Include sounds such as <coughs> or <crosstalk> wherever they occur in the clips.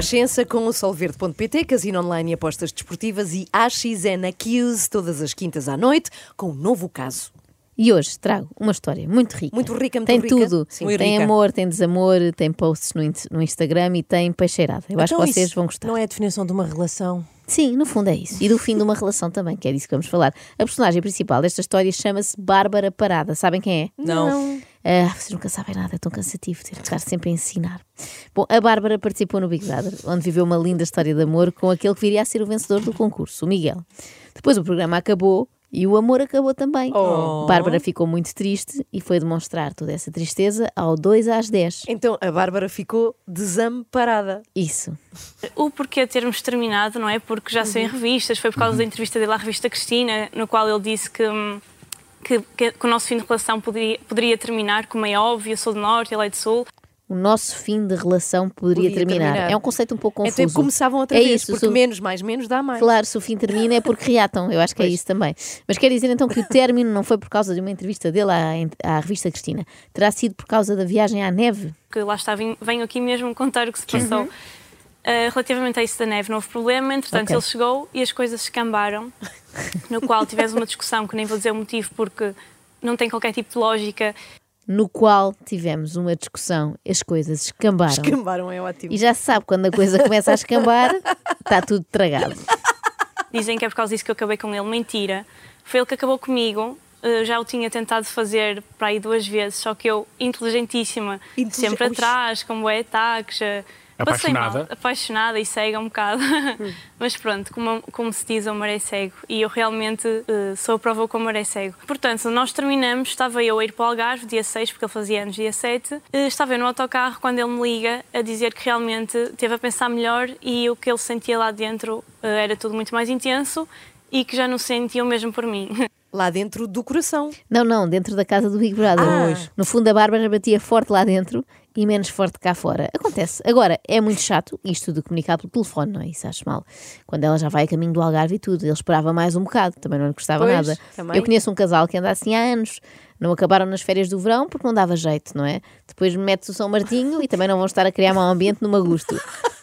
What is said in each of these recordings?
Renascença com o Solverde.pt, casino online e apostas desportivas e AXN Accuse todas as quintas à noite com um novo caso. E hoje trago uma história muito rica. Muito rica, muito Tem rica. tudo. Sim. Muito tem rica. amor, tem desamor, tem posts no, in- no Instagram e tem peixeirada. Eu acho Então que vocês vão gostar. Não é a definição de uma relação. Sim, no fundo é isso. E do fim de uma relação também, que é disso que vamos falar. A personagem principal desta história chama-se Bárbara Parada. Sabem quem é? Não. Ah, vocês nunca sabem nada, é tão cansativo ter de estar sempre a ensinar. Bom, a Bárbara participou no Big Brother, onde viveu uma linda história de amor com aquele que viria a ser o vencedor do concurso, o Miguel. Depois o programa acabou e o amor acabou também. Oh. Bárbara ficou muito triste e foi demonstrar toda essa tristeza ao 2 às 10. Então a Bárbara ficou desamparada. Isso. O porquê de termos terminado, não é? Porque já saiu em revistas, foi por causa da entrevista dele à revista Cristina, no qual ele disse que, hum, que, que- que o nosso fim de relação poderia, poderia terminar, como é óbvio, eu sou do Norte, ele é do Sul. O nosso fim de relação poderia, Podia terminar. terminar. É um conceito um pouco confuso. Então começavam outra é vez, isso, porque menos mais menos dá mais. Claro, se o fim termina é porque reatam, eu acho que é isso também. Mas quer dizer então que o término não foi por causa de uma entrevista dele à, à revista Cristina, terá sido por causa da viagem à neve? Que lá está, vim- venho aqui mesmo contar o que se passou. Uhum. Uh, relativamente a isso da neve, não houve problema, entretanto Ok. ele chegou e as coisas escambaram, no qual tivemos uma discussão que nem vou dizer o motivo porque não tem qualquer tipo de lógica. No qual tivemos uma discussão, as coisas escambaram. Escambaram é ótimo. E já se sabe, quando a coisa começa a escambar, está tudo tragado. Dizem que é por causa disso que eu acabei com ele. Mentira. Foi ele que acabou comigo. Uh, já o tinha tentado fazer para aí duas vezes, só que eu, inteligentíssima, Inteligen- sempre atrás, com bué ataques. Passei mal, Apaixonada? apaixonada e cega um bocado. <laughs> Mas pronto, como, como se diz, o amor é cego. E eu realmente uh, sou a prova que o amor é cego. Portanto, nós terminamos, estava eu a ir para o Algarve, dia 6, porque ele fazia anos dia 7. Uh, estava eu no autocarro quando ele me liga a dizer que realmente teve a pensar melhor e o que ele sentia lá dentro uh, era tudo muito mais intenso e que já não sentia o mesmo por mim. <laughs> Lá dentro do coração. Não, não, dentro da casa do Big Brother. Ah. No fundo, a Bárbara batia forte lá dentro e menos forte cá fora. Acontece. Agora, é muito chato isto de comunicar pelo telefone, não é? Isso acho mal. Quando ela já vai a caminho do Algarve e tudo, ele esperava mais um bocado, também não lhe gostava Pois, nada. também. Eu conheço um casal que anda assim há anos. Não acabaram nas férias do verão porque não dava jeito, não é? Depois mete-se o São Martinho e também não vão estar a criar mau ambiente no Magusto.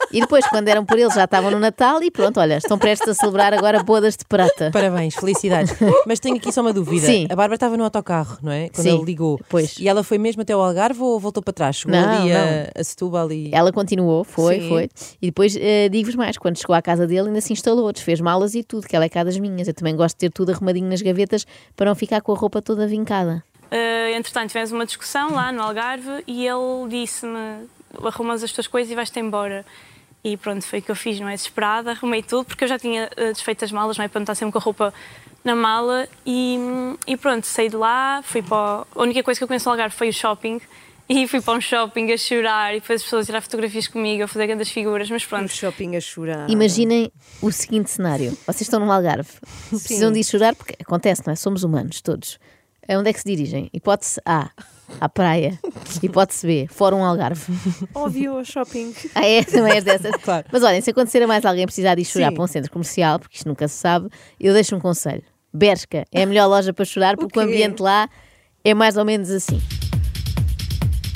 E depois, quando eram por eles, já estavam no Natal e pronto, olha, estão prestes a celebrar agora bodas de prata. Parabéns, felicidades. Mas tenho aqui só uma dúvida. Sim. A Bárbara estava no autocarro, não é? Quando Sim, ele ligou. pois. E ela foi mesmo até o Algarve ou voltou para trás? Chegou Não, ali a, não. a Setúbal e. Ela continuou, foi, Sim. foi. E depois eh, digo-vos mais, quando chegou à casa dele ainda se instalou, desfez malas e tudo, que ela é cá das minhas. Eu também gosto de ter tudo arrumadinho nas gavetas para não ficar com a roupa toda vincada. Uh, entretanto, tivemos uma discussão lá no Algarve e ele disse-me: arrumas as tuas coisas e vais-te embora. E pronto, foi o que eu fiz, não é? Desesperada, arrumei tudo, porque eu já tinha uh, desfeito as malas, não é? Para não estar sempre com a roupa na mala. E, e pronto, saí de lá, fui para. o- A única coisa que eu conheço no Algarve foi o shopping. <laughs> E fui para um shopping a chorar e depois as pessoas a tirar fotografias comigo, a fazer grandes figuras, mas pronto. shopping a chorar. Imaginem o seguinte cenário: vocês estão no Algarve, <laughs> precisam de ir chorar, porque acontece, não é? Somos humanos, todos. A Onde é que se dirigem? Hipótese A, à praia. <laughs> Hipótese B, Fórum Algarve. Óbvio, shopping. Ah, é? Também és dessas? <laughs> Claro. Mas olhem, se acontecer a mais alguém precisar de ir chorar Sim. para um centro comercial, porque isto nunca se sabe, eu deixo um conselho. Bershka é a melhor loja para chorar, porque o, quê? ambiente lá é mais ou menos assim.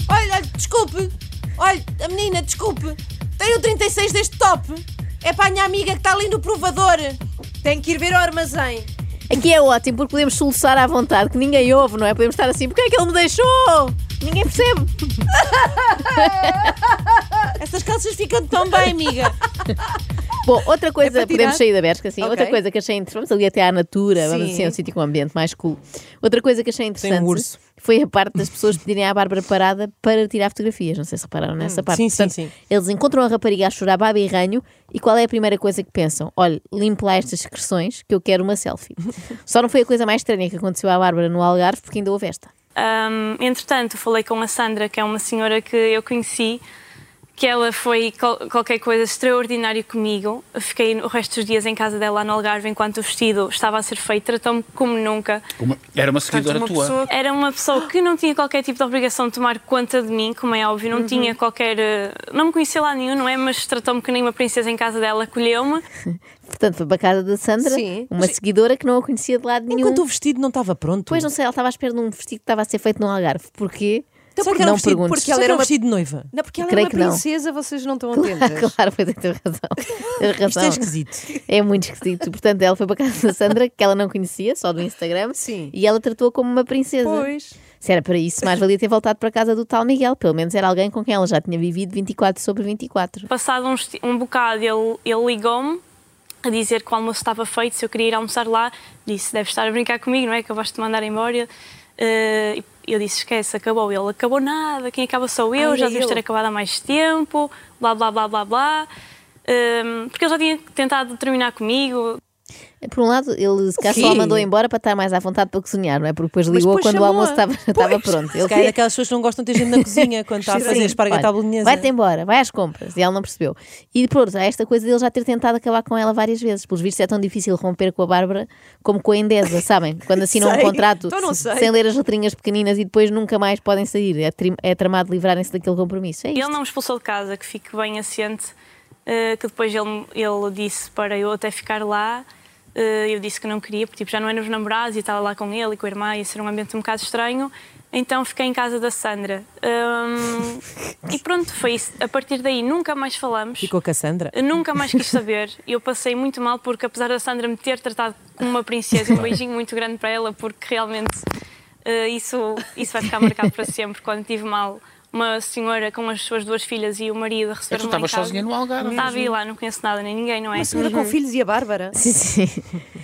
Olha, desculpe. Olha, a menina, desculpe. Tem o 36 deste top. É para a minha amiga que está ali no provador. Tem que ir ver ao armazém. Aqui é ótimo porque podemos soluçar à vontade, que ninguém ouve, não é? Podemos estar assim, porque é que ele me deixou? Ninguém percebe. <laughs> Essas calças ficam tão bem, amiga. <laughs> Bom, outra coisa, para tirar? podemos sair da Bershka, sim. Ok. Outra coisa que achei interessante, vamos ali até à Natura, vamos Sim. assim, a um sítio com um ambiente mais cool. Outra coisa que achei interessante um urso. foi a parte das pessoas pedirem à Bárbara parada para tirar fotografias. Não sei se repararam nessa parte. sim, sim, Portanto, sim. Eles encontram a rapariga a chorar baba e ranho e qual é a primeira coisa que pensam? Olha, limpe lá estas secreções que eu quero uma selfie. <laughs> Só não foi a coisa mais estranha que aconteceu à Bárbara no Algarve porque ainda houve esta. Ahm, entretanto, falei com a Sandra, que é uma senhora que eu conheci, que ela foi qual- qualquer coisa extraordinária comigo. Fiquei o resto dos dias em casa dela lá no Algarve enquanto o vestido estava a ser feito, tratou-me como nunca. Uma- era uma seguidora uma tua. pessoa- era uma pessoa que não tinha qualquer tipo de obrigação de tomar conta de mim, como é óbvio, não tinha qualquer. eh, Não me conhecia lá nenhum, não é? Mas tratou-me que nem uma princesa em casa dela, acolheu-me. <laughs> Portanto, foi para a casa da Sandra, Sim. uma seguidora que não a conhecia de lado nenhum. Enquanto o vestido não estava pronto. Depois, não sei, ela estava à espera de um vestido que estava a ser feito no Algarve. Porquê? Então, porque era não um vestido, perguntes. porque Ela era era um uma- vestido de noiva. Não, porque ela Creio é que uma não. princesa, vocês não estão <laughs> atentas. Claro, pois é, tens razão. Tens razão. Isto é esquisito. É muito esquisito. Portanto, ela foi para a casa da Sandra, que ela não conhecia, só do Instagram. Sim. E ela tratou-a como uma princesa. Pois. Se era para isso, mais valia ter voltado para a casa do tal Miguel. Pelo menos era alguém com quem ela já tinha vivido 24 sobre 24. Passado ti- um bocado, ele, ele ligou-me a dizer que o almoço estava feito, se eu queria ir almoçar lá. Disse: Deve estar a brincar comigo, não é? Acabaste de mandar embora. E eu disse: Esquece, acabou. Ele: Acabou nada, quem acaba sou eu, Ai, já deves ter acabado há mais tempo, blá blá blá blá blá. Eh, porque ele já tinha tentado terminar comigo. Por um lado, ele se calhar só a mandou embora para estar mais à vontade para cozinhar, não é? Porque depois ligou depois quando o almoço estava, <laughs> estava pronto. Se Ele calhar é daquelas pessoas que não gostam de ter gente na cozinha quando está a fazer esparguete à bolonhesa. Vai-te embora, vai às compras. E ela não percebeu. E pronto, há esta coisa dele já ter tentado acabar com ela várias vezes. Pelos vistos é tão difícil romper com a Bárbara como com a Endesa, sabem? Quando assinam um <laughs> contrato Então sem ler as letrinhas pequeninas e depois nunca mais podem sair. É, tri- é tramado livrarem-se daquele compromisso. É Ele não me expulsou de casa, que fique bem assente, eh, que depois ele, ele disse para eu até ficar lá. Eh, eu disse que não queria, porque tipo, já não éramos namorados e estava lá com ele e com a irmã, ia ser um ambiente um bocado estranho. Então fiquei em casa da Sandra. Hum, e pronto, foi isso. A partir daí nunca mais falamos. Ficou com a Sandra. Nunca mais quis saber. <laughs> Eu passei muito mal porque, apesar da Sandra me ter tratado como uma princesa, um beijinho muito grande para ela, porque realmente eh, isso, isso vai ficar marcado para sempre. Quando tive mal, uma senhora com as suas duas filhas e o marido a receber tu estavas sozinha no Algarve. Estava aí lá, não conheço nada nem ninguém, não é? Uma senhora com filhos e a Bárbara. Sim, sim.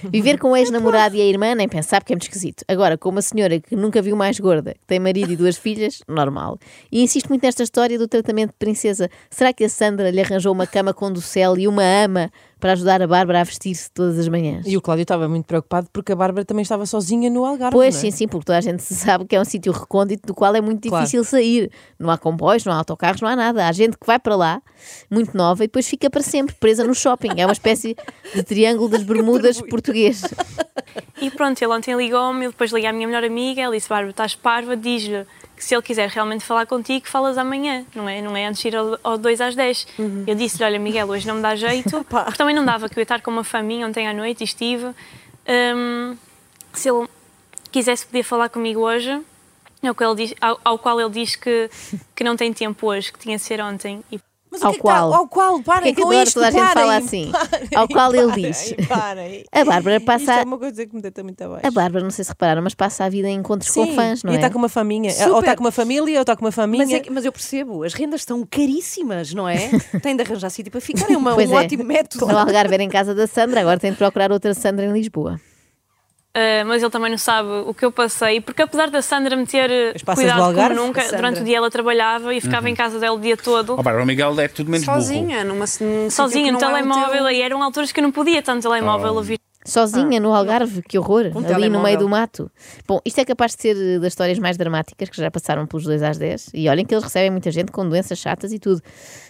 Viver com o ex-namorado e a irmã, nem pensar, porque é muito esquisito. Agora, com uma senhora que nunca viu mais gorda, que tem marido e duas filhas, normal. E insisto muito nesta história do tratamento de princesa. Será que a Sandra lhe arranjou uma cama com docel e uma ama para ajudar a Bárbara a vestir-se todas as manhãs? E o Cláudio estava muito preocupado porque a Bárbara também estava sozinha no Algarve. Pois, não é? sim, sim, porque toda a gente sabe que é um sítio recôndito do qual é muito Claro. difícil sair. Não há comboios, não há autocarros, não há nada. Há gente que vai para lá, muito nova, e depois fica para sempre presa no shopping. É uma espécie de triângulo das <laughs> Bermudas português. E pronto, ele ontem ligou-me, eu depois liguei à minha melhor amiga, ela disse, Bárbara, estás parva, diz-lhe se ele quiser realmente falar contigo, falas amanhã, não é? Não é antes de ir ao, ao 2 às 10. Eu disse-lhe, olha Miguel, hoje não me dá jeito, <laughs> porque também não dava, que eu ia estar com uma faminha ontem à noite e estive. Hum, se ele quisesse podia falar comigo hoje, ao qual ele diz, ao, ao qual ele diz que, que não tem tempo hoje, que tinha de ser ontem. E Mas Ao o que é que está- qual? ao qual? Porque é Parem que com adoro isto, toda a gente parem, fala assim? parem, Ao qual ele parem, diz. Parem. A Bárbara passa- Isto é uma coisa que me deita muito abaixo. A Bárbara, não sei se repararam, mas passa a vida em encontros Sim, com fãs, não e é? está com uma faminha. Super. Ou está com uma família, ou está com uma família. Mas, é que- mas eu percebo, as rendas estão caríssimas, não é? <laughs> Tem de arranjar sítio para ficar, é uma- Pois um é. ótimo método. No Algarve era em casa da Sandra, agora tem de procurar outra Sandra em Lisboa. Uh, mas ele também não sabe o que eu passei, porque apesar da Sandra me ter do cuidado Algarve? como nunca, Sandra. durante o dia ela trabalhava e ficava em casa dela o dia todo, Ó, Bárbara, o Miguel é tudo menos burro. Sozinha, numa, num sozinha no é telemóvel, teu. e eram alturas que eu não podia no telemóvel a ouvir. Sozinha no Algarve, que horror, Um ali no telemóvel. meio do mato. Bom, isto é capaz de ser eh, das histórias mais dramáticas que já passaram pelos 2 às 10. E olhem que eles recebem muita gente com doenças chatas e tudo.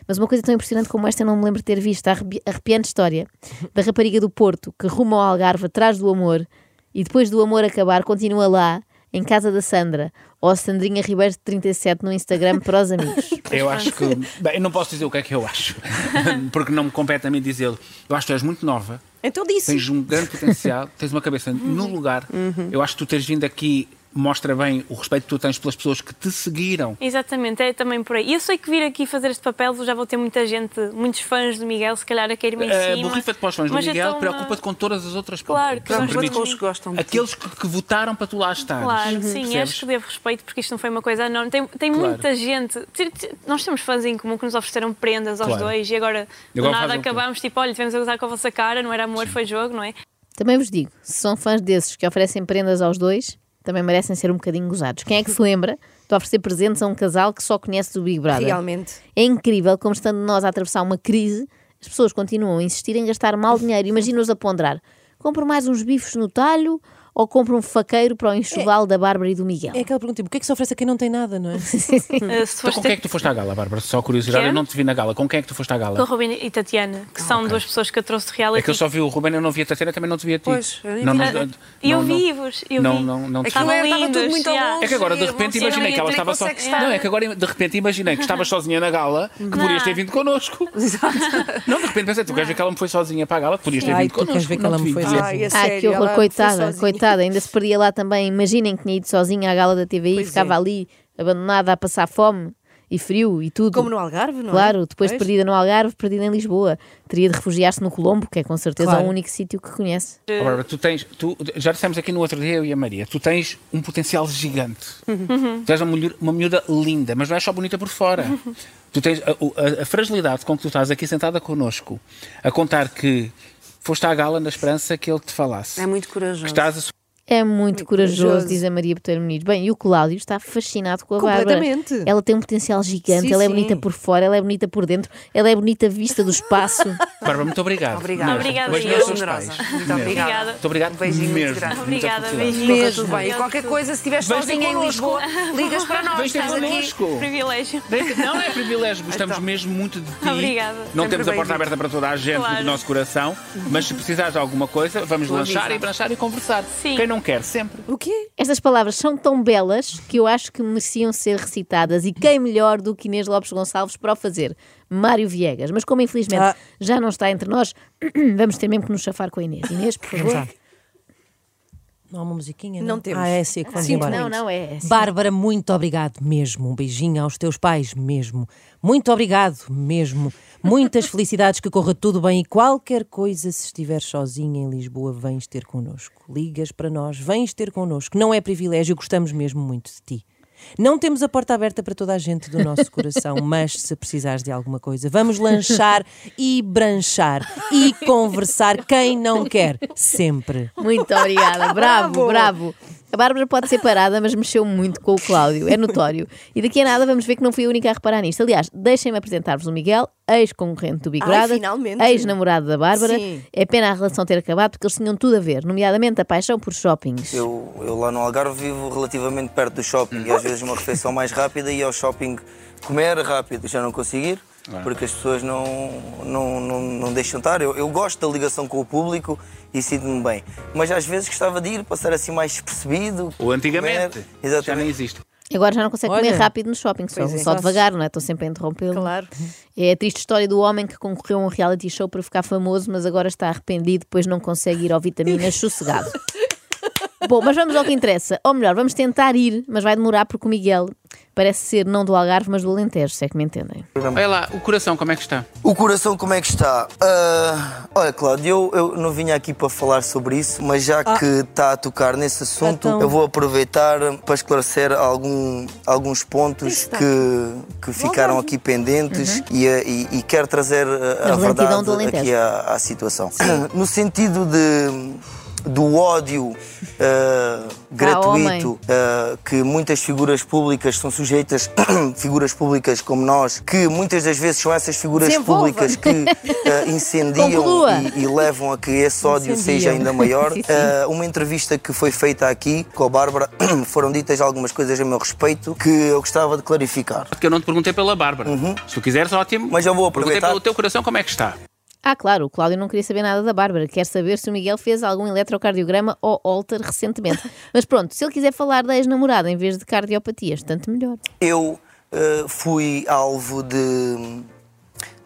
Mas uma coisa tão impressionante como esta eu não me lembro de ter visto. A arrepi- arrepiante história da rapariga do Porto que rumo ao Algarve atrás do amor e depois do amor acabar continua lá, em casa da Sandra, ou Sandrinha Ribeiro de 37 no Instagram para os amigos. <laughs> Eu acho que. Bem, eu não posso dizer o que é que eu acho, <laughs> porque não me compete a mim dizê-lo. Eu acho que tu és muito nova, Então disse. tens um grande potencial, tens uma cabeça no lugar. Eu acho que tu teres vindo aqui mostra bem o respeito que tu tens pelas pessoas que te seguiram. Exatamente, é também por aí. E eu sei que vir aqui fazer este papel já vou ter muita gente, muitos fãs do Miguel, se calhar a querer-me em Uh, cima. Borrifa-te para os fãs do Miguel, então, preocupa-te com todas as outras Claro, se claro. permites. com os que gostam. Aqueles que, que votaram para tu lá estar. Claro, sim, Percebes? acho que devo respeito porque isto não foi uma coisa enorme. Tem, tem Claro. muita gente. Nós temos fãs em comum que nos ofereceram prendas aos Claro. dois e agora, do nada acabamos tipo, olha, tivemos a gozar com a vossa cara, não era amor, foi jogo, não é? Também vos digo, se são fãs desses que oferecem prendas aos dois, também merecem ser um bocadinho gozados. Quem é que se lembra de oferecer presentes a um casal que só conhece o Big Brother? Realmente. É incrível como estando nós a atravessar uma crise, as pessoas continuam a insistir em gastar mal dinheiro. Imagina-os a ponderar. Compro mais uns bifes no talho ou compra um faqueiro para o enxoval da Bárbara e do Miguel? É aquela pergunta, tipo, o que é que se oferece a quem não tem nada, não é? <laughs> Se Então, com quem é que tu foste à gala, Bárbara? Só curiosidade, eu não te vi na gala. Com quem é que tu foste à com a gala? Robin e Tatiana, que são duas pessoas que eu trouxe de reality. É que eu só vi o Ruben, eu não vi a Tatiana, também não te vi a ti. Pois, eu não, vi. não, Ah, não, E eu não, não. vi-vos, eu Não, vi. não, não te Aquilo Estavam era- estava tudo muito já. longe. É que agora de repente não imaginei que ela estava só. Não, é que agora de repente imaginei que estava sozinha na gala, que podias ter vindo connosco. <laughs> Não, de repente pensei, tu queres ver que ela me foi sozinha para a gala, podias ter Ai, vindo tu queres connosco. ver que não ela te me foi dizer. Ai, a Ah, que horror, coitada, sozinha. Coitada. Ainda se perdia lá também. Imaginem que tinha ido sozinha à gala da TVI, Pois ficava é. ali abandonada a passar fome e frio e tudo. Como no Algarve, não é? Claro, depois de Pois. perdida no Algarve, perdida em Lisboa. Teria de refugiar-se no Colombo, que é com certeza Claro. o único sítio que conhece. Ó, Bárbara, tu tens, tu, já dissemos aqui no outro dia, eu e a Maria, tu tens um potencial gigante. Tu és uma, mulher, uma miúda linda, mas não és só bonita por fora. Tu tens a, a- a fragilidade com que tu estás aqui sentada connosco, a contar que foste à gala na esperança que ele te falasse. É muito corajoso. Que estás a É muito corajoso, corajoso. diz a Maria Botelho Muniz. Bem, e o Cláudio está fascinado com a Bárbara. Completamente. Ela tem um potencial gigante, Sim, ela é sim. bonita por fora, ela é bonita por dentro, ela é bonita vista do espaço. <laughs> Bárbara, muito obrigado. Obrigada. Mesmo. Obrigada, Beijo eu. Generosa. Muito Mesmo. obrigada. Obrigada. Muito obrigado Um beijinho muito mesmo. grande. Muita Obrigada, beijinho. Tudo bem. E qualquer coisa, se ter sozinha em. Lisboa, ligas para nós. Vens ter connosco. Privilégio. Não é privilégio, gostamos Então. mesmo muito de ti. Obrigada. Não Sempre temos a porta aberta para toda a gente do nosso coração, mas se precisares de alguma coisa, vamos lanchar e branchar e conversar. Sim. Quem não quer, sempre. O quê? Estas palavras são tão belas que eu acho que mereciam ser recitadas e quem melhor do que Inês Lopes Gonçalves para o fazer? Mário Viegas. Mas como infelizmente Ah. já não está entre nós, <clears throat> vamos ter mesmo que nos chafar com a Inês. Inês, por favor. Não há uma musiquinha? Não temos. Ah, é assim que vamos Sinto embora. Não, não é. assim. Bárbara, muito obrigado mesmo. Um beijinho aos teus pais mesmo. Muito obrigado mesmo. Muitas <laughs> felicidades, que corra tudo bem e qualquer coisa, se estiveres sozinha em Lisboa, vens ter connosco. Ligas para nós, vens ter connosco. Não é privilégio, gostamos mesmo muito de ti. Não temos a porta aberta para toda a gente do nosso coração, <laughs> mas se precisares de alguma coisa, vamos lanchar e branchar e conversar. Quem não quer, sempre. Muito obrigada, bravo, bravo. A Bárbara pode ser parada, mas mexeu muito com o Cláudio, é notório. E daqui a nada vamos ver que não fui a única a reparar nisto. Aliás, deixem-me apresentar-vos o Miguel, ex-concorrente do Big Ai, Brother, finalmente. ex-namorado da Bárbara. Sim. É pena a relação ter acabado porque eles tinham tudo a ver, nomeadamente a paixão por shoppings. Eu, eu lá no Algarve vivo relativamente perto do shopping e às vezes uma refeição mais rápida e ao shopping comer rápido já não conseguir porque as pessoas não, não, não, não deixam estar. Eu, eu gosto da ligação com o público e sinto-me bem. Mas às vezes gostava de ir, passar assim mais despercebido. Ou antigamente. comer. Já Exatamente. nem existe. Agora já não consegue Olha. comer rápido no shopping, só, é. só devagar, não é? Estou sempre a interrompê-lo. Claro. É a triste história do homem que concorreu a um reality show para ficar famoso, mas agora está arrependido, pois não consegue ir ao vitaminas <laughs> sossegado. Bom, mas vamos ao que interessa. Ou melhor, vamos tentar ir, mas vai demorar porque o Miguel parece ser não do Algarve, mas do Alentejo, se é que me entendem. Olha lá, o coração, como é que está? O coração como é que está? Ah, olha, Cláudio, eu, eu não vinha aqui para falar sobre isso, mas já que está a tocar nesse assunto, Então. eu vou aproveitar para esclarecer algum, alguns pontos que, que ficaram aqui pendentes e, a- e, e quero trazer a, a A verdade aqui à, à situação. No sentido de do ódio <laughs> ah, gratuito ah, que muitas figuras públicas são sujeitas, <coughs> figuras públicas como nós, que muitas das vezes são essas figuras Desenvolva. públicas que ah, <laughs> incendiam e, e levam a que esse ódio seja ainda maior. <laughs> Sim, sim. Uma entrevista que foi feita aqui com a Bárbara, <coughs> foram ditas algumas coisas a meu respeito que eu gostava de clarificar. Porque eu não te perguntei pela Bárbara. Se tu quiseres, ótimo. Mas eu vou Perguntei aproveitar. pelo teu coração como é que está. Ah, claro, o Cláudio não queria saber nada da Bárbara, quer saber se o Miguel fez algum eletrocardiograma ou alter recentemente. <laughs> Mas pronto, se ele quiser falar da ex-namorada em vez de cardiopatias, tanto melhor. Eu eh, fui alvo de,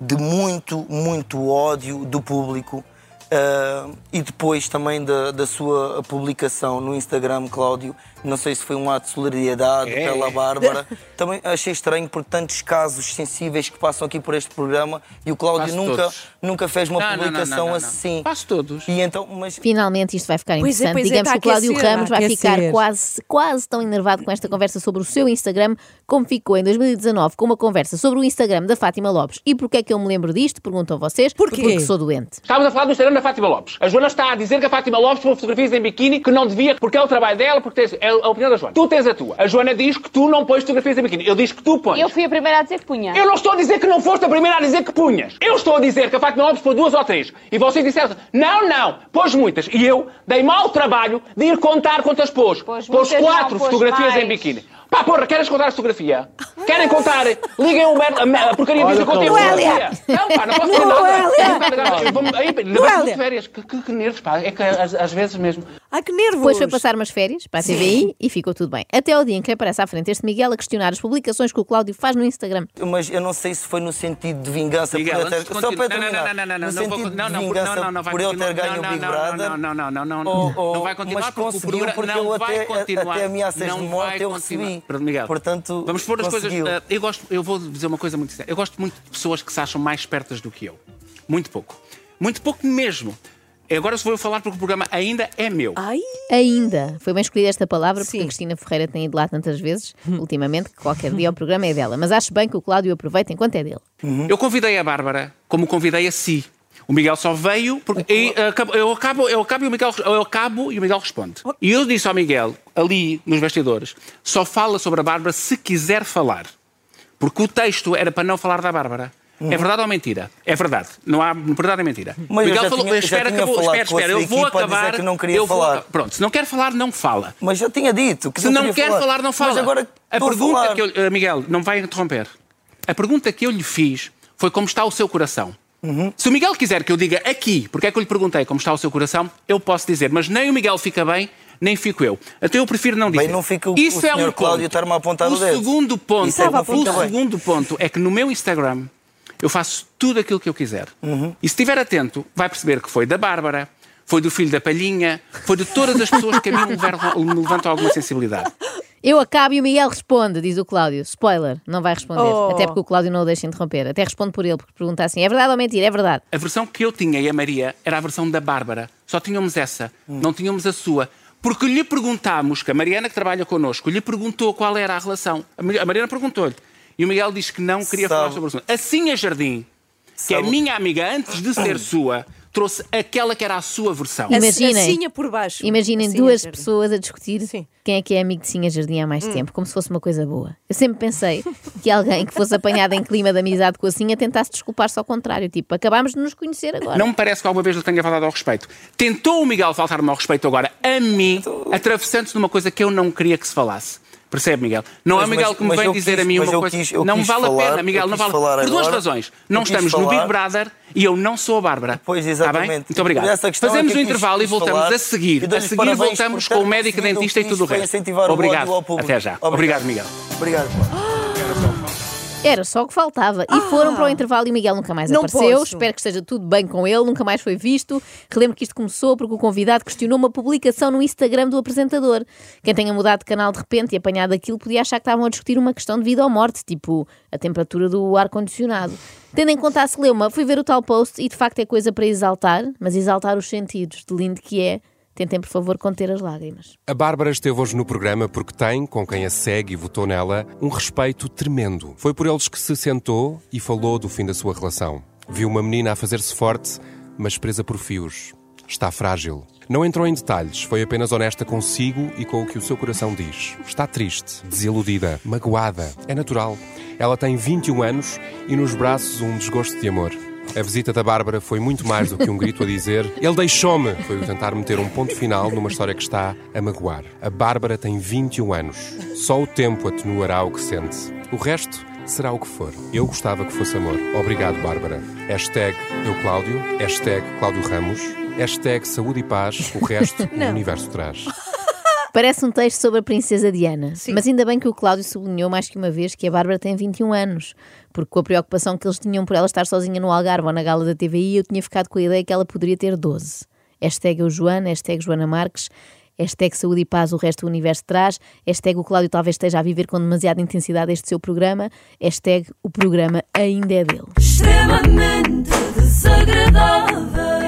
de muito, muito ódio do público eh, e depois também da, da sua publicação no Instagram, Cláudio. Não sei se foi um ato de solidariedade É. pela Bárbara. <laughs> Também achei estranho por tantos casos sensíveis que passam aqui por este programa e o Cláudio nunca, todos. nunca fez uma Não, publicação não, não, não. assim. Faço todos. E então, mas Finalmente isto vai ficar Pois é, interessante. é, Digamos está que o a Cláudio aquecer, Ramos vai ficar quase, quase tão enervado com esta conversa sobre o seu Instagram como ficou em 2019 com uma conversa sobre o Instagram da Fátima Lopes. E porquê é que eu me lembro disto? Perguntam vocês. Porquê? Porque sou doente. Estávamos a falar do Instagram da Fátima Lopes. A Joana está a dizer que a Fátima Lopes pôs fotografias em biquíni que não devia, porque é o trabalho dela, porque tens, é a opinião da Joana. Tu tens a tua. A Joana diz que tu não pões fotografias em biquíni. Eu diz que tu pões. Eu fui a primeira a dizer que punha. Eu não estou a dizer que não foste a primeira a dizer que punhas. Eu estou a dizer que a Fátima Lopes pôs duas ou três. E vocês disseram, não, não, pôs muitas. E eu dei mau trabalho de ir contar quantas pôs. Pôs Pôs muitas, quatro não, pôs fotografias mais. em biquíni. Pá, porra, queres contar a fotografia? Querem contar? Liguem o mer- a, porcaria disso que eu contei a fotografia. Não, pá, não posso dizer nada. Ainda bem de férias. Que, que, que nervos, pá. É que às, às vezes mesmo. Ai, que nervos! Depois foi passar umas férias para a TVI e ficou tudo bem. Até ao dia em que aparece à frente este Miguel a questionar as publicações que o Cláudio faz no Instagram. Mas eu não sei se foi no sentido de vingança Miguel, por eu ter... Só continuar- para não, terminar. não, não, não, não, no não, sentido não, de não, vingança não, não, não vai por eu ter continuar. ganho Não, o Big não, Brother. Não, não, não, não, não, não. Não vai continuar mas porque o conseguiu programa porque não eu vai até, continuar. até ameaças Não de morte vai eu continuar. recebi. Pronto, Miguel. Portanto, Vamos pôr as coisas. conseguiu. eh, eu, gosto, eu vou dizer uma coisa muito séria. Eu gosto muito de pessoas que se acham mais espertas do que eu. Muito pouco. Muito pouco mesmo. Agora se vou eu falar porque o programa ainda é meu. Ai, Ainda. Foi bem escolhida esta palavra porque Sim. a Cristina Ferreira tem ido lá tantas vezes, ultimamente, que qualquer dia o programa é dela. Mas acho bem que o Cláudio aproveita enquanto é dele. Eu convidei a Bárbara como convidei a si. O Miguel só veio porque e, eh, acabo- eu, acabo, eu acabo e o Miguel eu acabo e o Miguel responde. E eu disse ao Miguel ali nos bastidores, só fala sobre a Bárbara se quiser falar. Porque o texto era para não falar da Bárbara. É verdade ou mentira? É verdade. Não há verdade ou mentira. Uhum. Mas eu já tinha- espera, tinha que eu vou, falado espera, a espera, eu vou a acabar. que não queria eu vou- falar. Pronto, se não quer falar, não fala. Mas já tinha dito que Se não, queria quer falar, não fala. Mas agora a pergunta falar. que eu, eh, Miguel, não vai interromper. A pergunta que eu lhe fiz foi como está o seu coração. Uhum. Se o Miguel quiser que eu diga aqui, porque é que eu lhe perguntei como está o seu coração, eu posso dizer, mas nem o Miguel fica bem, nem fico eu. Até eu prefiro não dizer. Bem, não fica o- Isso o é um Cláudio ponto. estar-me a apontar o o dedo. segundo ponto, Isso é que não o segundo ponto é que no meu Instagram eu faço tudo aquilo que eu quiser. Uhum. E se estiver atento, vai perceber que foi da Bárbara, foi do filho da Palhinha, foi de todas as pessoas que a mim me levantam alguma sensibilidade. Eu acabo e o Miguel responde, diz o Cláudio. Spoiler, não vai responder. Oh. Até porque o Cláudio não o deixa interromper. Até responde por ele, porque pergunta assim: é verdade ou mentira? É verdade. A versão que eu tinha e a Maria era a versão da Bárbara. Só tínhamos essa, não tínhamos a sua. Porque lhe perguntámos, que a Mariana que trabalha connosco, lhe perguntou qual era a relação. A Mari- a Mariana perguntou-lhe. E o Miguel disse que não queria Sabe- falar sobre o assunto. Assim a Jardim, que é Sabe- minha amiga antes de ser sua, trouxe aquela que era a sua versão. a- Imaginem. Por baixo. Imaginem duas Jardim. pessoas a discutir Sim. quem é que é amigo de Sinha Jardim há mais tempo, como se fosse uma coisa boa. Eu sempre pensei que alguém que fosse apanhado em clima de amizade com a Sinha tentasse desculpar-se ao contrário. Tipo, acabámos de nos conhecer agora. Não me parece que alguma vez lhe tenha faltado ao respeito. Tentou o Miguel faltar-me ao respeito agora, a mim, atravessando-se numa coisa que eu não queria que se falasse. Percebe, Miguel? Não Mas- é o Miguel que me vem dizer quis- a mim uma coisa. quis- não vale a falar- pena, Miguel, não vale. falar Por duas agora. razões. Não estamos no Big falar- Brother e eu não sou a Bárbara. Pois, bem? exatamente. Muito obrigado. É Fazemos o quis- intervalo e voltamos falar a seguir. A seguir voltamos com o médico dentista e tudo o resto. o Obrigado. Até já. Obrigado. Obrigado, Miguel. Obrigado. Era só o que faltava. E foram para o intervalo e o Miguel nunca mais Não apareceu. posso. Espero que esteja tudo bem com ele, nunca mais foi visto. Relembro que isto começou porque o convidado questionou uma publicação no Instagram do apresentador. Quem tenha mudado de canal de repente e apanhado aquilo podia achar que estavam a discutir uma questão de vida ou morte, tipo a temperatura do ar-condicionado. Tendo em conta a celeuma, fui ver o tal post e de facto é coisa para exaltar, mas exaltar os sentidos, de lindo que é. Tentem, por favor, conter as lágrimas. A Bárbara esteve hoje no programa porque tem, com quem a segue e votou nela, um respeito tremendo. Foi por eles que se sentou e falou do fim da sua relação. Viu uma menina a fazer-se forte, mas presa por fios. Está frágil. Não entrou em detalhes, foi apenas honesta consigo e com o que o seu coração diz. Está triste, desiludida, magoada. É natural. Ela tem 21 anos e nos braços um desgosto de amor. A visita da Bárbara foi muito mais do que um grito a dizer Ele deixou-me! Foi o tentar meter um ponto final numa história que está a magoar. A Bárbara tem 21 anos. Só o tempo atenuará o que sente. O resto será o que for. Eu gostava que fosse amor. Obrigado, Bárbara. Hashtag eu Cláudio. Hashtag Cláudio Ramos. Hashtag saúde e paz. O resto o universo traz. Parece um texto sobre a princesa Diana, mas ainda bem que o Cláudio sublinhou mais que uma vez que a Bárbara tem 21 anos, porque com a preocupação que eles tinham por ela estar sozinha no Algarve ou na gala da TVI, eu tinha ficado com a ideia que ela poderia ter 12. Hashtag eu Joana, hashtag Joana Marques, hashtag saúde e paz o resto do universo traz, hashtag o Cláudio talvez esteja a viver com demasiada intensidade este seu programa, hashtag o programa ainda é dele. extremamente desagradável.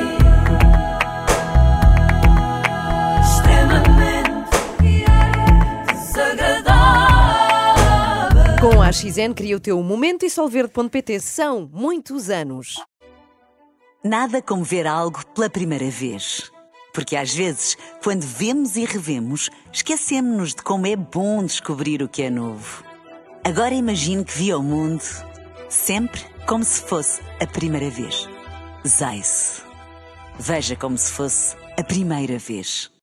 Com a XN cria o teu momento e solverde.pt. São muitos anos. Nada como ver algo pela primeira vez. Porque às vezes, quando vemos e revemos, esquecemos-nos de como é bom descobrir o que é novo. Agora imagine que viu o mundo sempre como se fosse a primeira vez. Zais. Veja como se fosse a primeira vez.